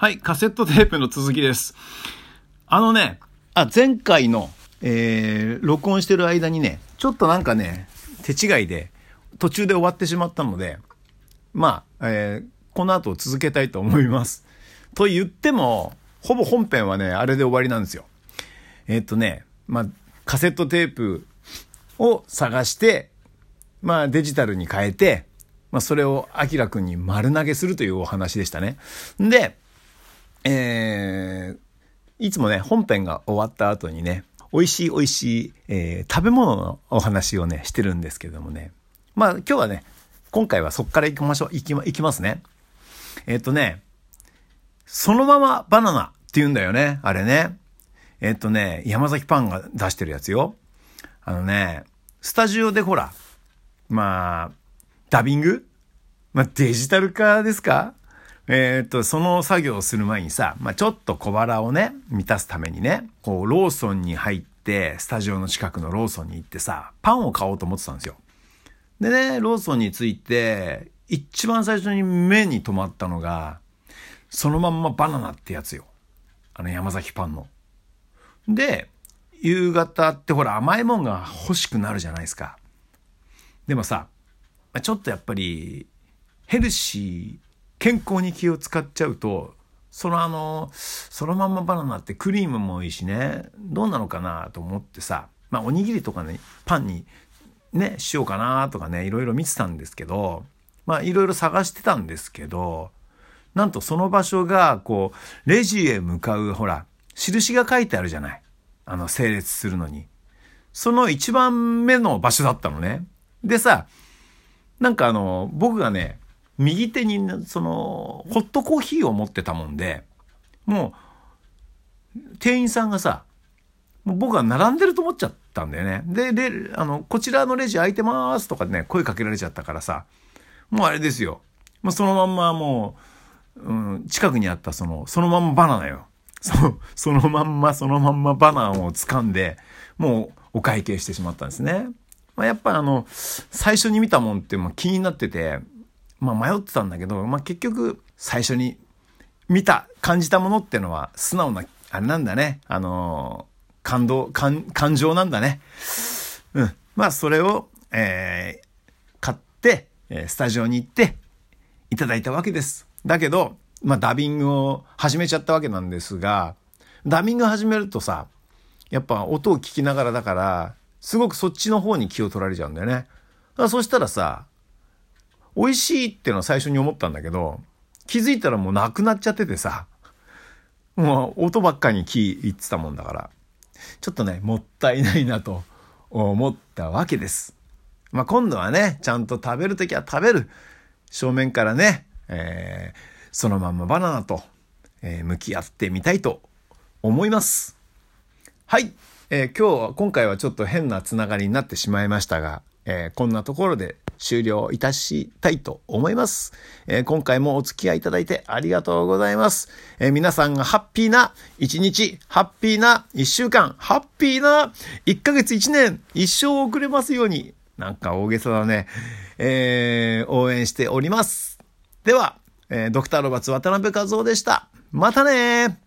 はい、カセットテープの続きです。あのね、あ、前回の、えー、録音してる間にね、ちょっとなんかね、手違いで、途中で終わってしまったので、まあ、えー、この後続けたいと思います。と言っても、ほぼ本編はね、あれで終わりなんですよ。えーっとね、まあ、カセットテープを探して、まあ、デジタルに変えて、まあ、それをアキラくんに丸投げするというお話でしたね。で、えー、いつもね、本編が終わった後にね、美味しい美味しい、えー食べ物のお話をね、してるんですけどもね。まあ今日はね、今回はそっから行きましょう。行きま、行きますね。えっ、とね、そのままバナナって言うんだよね、あれね。えっ、とね、山崎パンが出してるやつよ。あのね、スタジオでほら、まあ、ダビング？まあデジタル化ですか？えっ、と、その作業をする前にさ、まあ、ちょっと小腹をね、満たすためにね、こう、ローソンに入って、スタジオの近くのローソンに行ってさ、パンを買おうと思ってたんですよ。でね、ローソンに着いて、一番最初に目に留まったのが、そのまんまバナナってやつよ。あの山崎パンの。で、夕方ってほら甘いもんが欲しくなるじゃないですか。でもさ、ちょっとやっぱりヘルシー、健康に気を使っちゃうと、そのあの、そのまんまバナナってクリームもいいしね、どうなのかなと思ってさ、まあおにぎりとかね、パンにね、しようかなとかね、いろいろ見てたんですけど、まあいろいろ探してたんですけど、なんとその場所が、こう、レジへ向かう、ほら、印が書いてあるじゃない。あの、整列するのに。その一番目の場所だったのね。でさ、なんかあの、僕がね、右手に、その、ホットコーヒーを持ってたもんで、もう、店員さんがさ、もう僕は並んでると思っちゃったんだよね。で、で、あの、こちらのレジ空いてますとかね、声かけられちゃったからさ、もうあれですよ。もうそのまんまもう、うん、近くにあったその、そのまんまバナナよ。そそのまんま、そのまんまバナナを掴んで、もうお会計してしまったんですね。まあ、やっぱあの、最初に見たもんってまあ気になってて、まあ迷ってたんだけど、まあ結局最初に見た、感じたものっていうのは素直な、あれなんだね。あのー感動、感、感情なんだね。うん。まあそれを、えー、買って、えスタジオに行って、いただいたわけです。だけど、まあダビングを始めちゃったわけなんですが、ダビング始めるとさ、やっぱ音を聞きながらだから、すごくそっちの方に気を取られちゃうんだよね。だそしたらさ、美味しいってのは最初に思ったんだけど、気づいたらもうなくなっちゃっててさ、もう音ばっかに気いってたもんだから、ちょっとね、もったいないなと思ったわけです。まあ、今度はね、ちゃんと食べるときは食べる。正面からね、えーそのまんまバナナと、えー向き合ってみたいと思います。はい。えー今日は、今回はちょっと変なつながりになってしまいましたが、えーこんなところで終了いたしたいと思います。えー今回もお付き合いいただいてありがとうございます。えー皆さんがハッピーな一日、ハッピーな一週間、ハッピーな一ヶ月一年、一生遅れますように。なんか大げさだね。えー応援しております。では、えドクターロバツ渡辺和夫でした。またね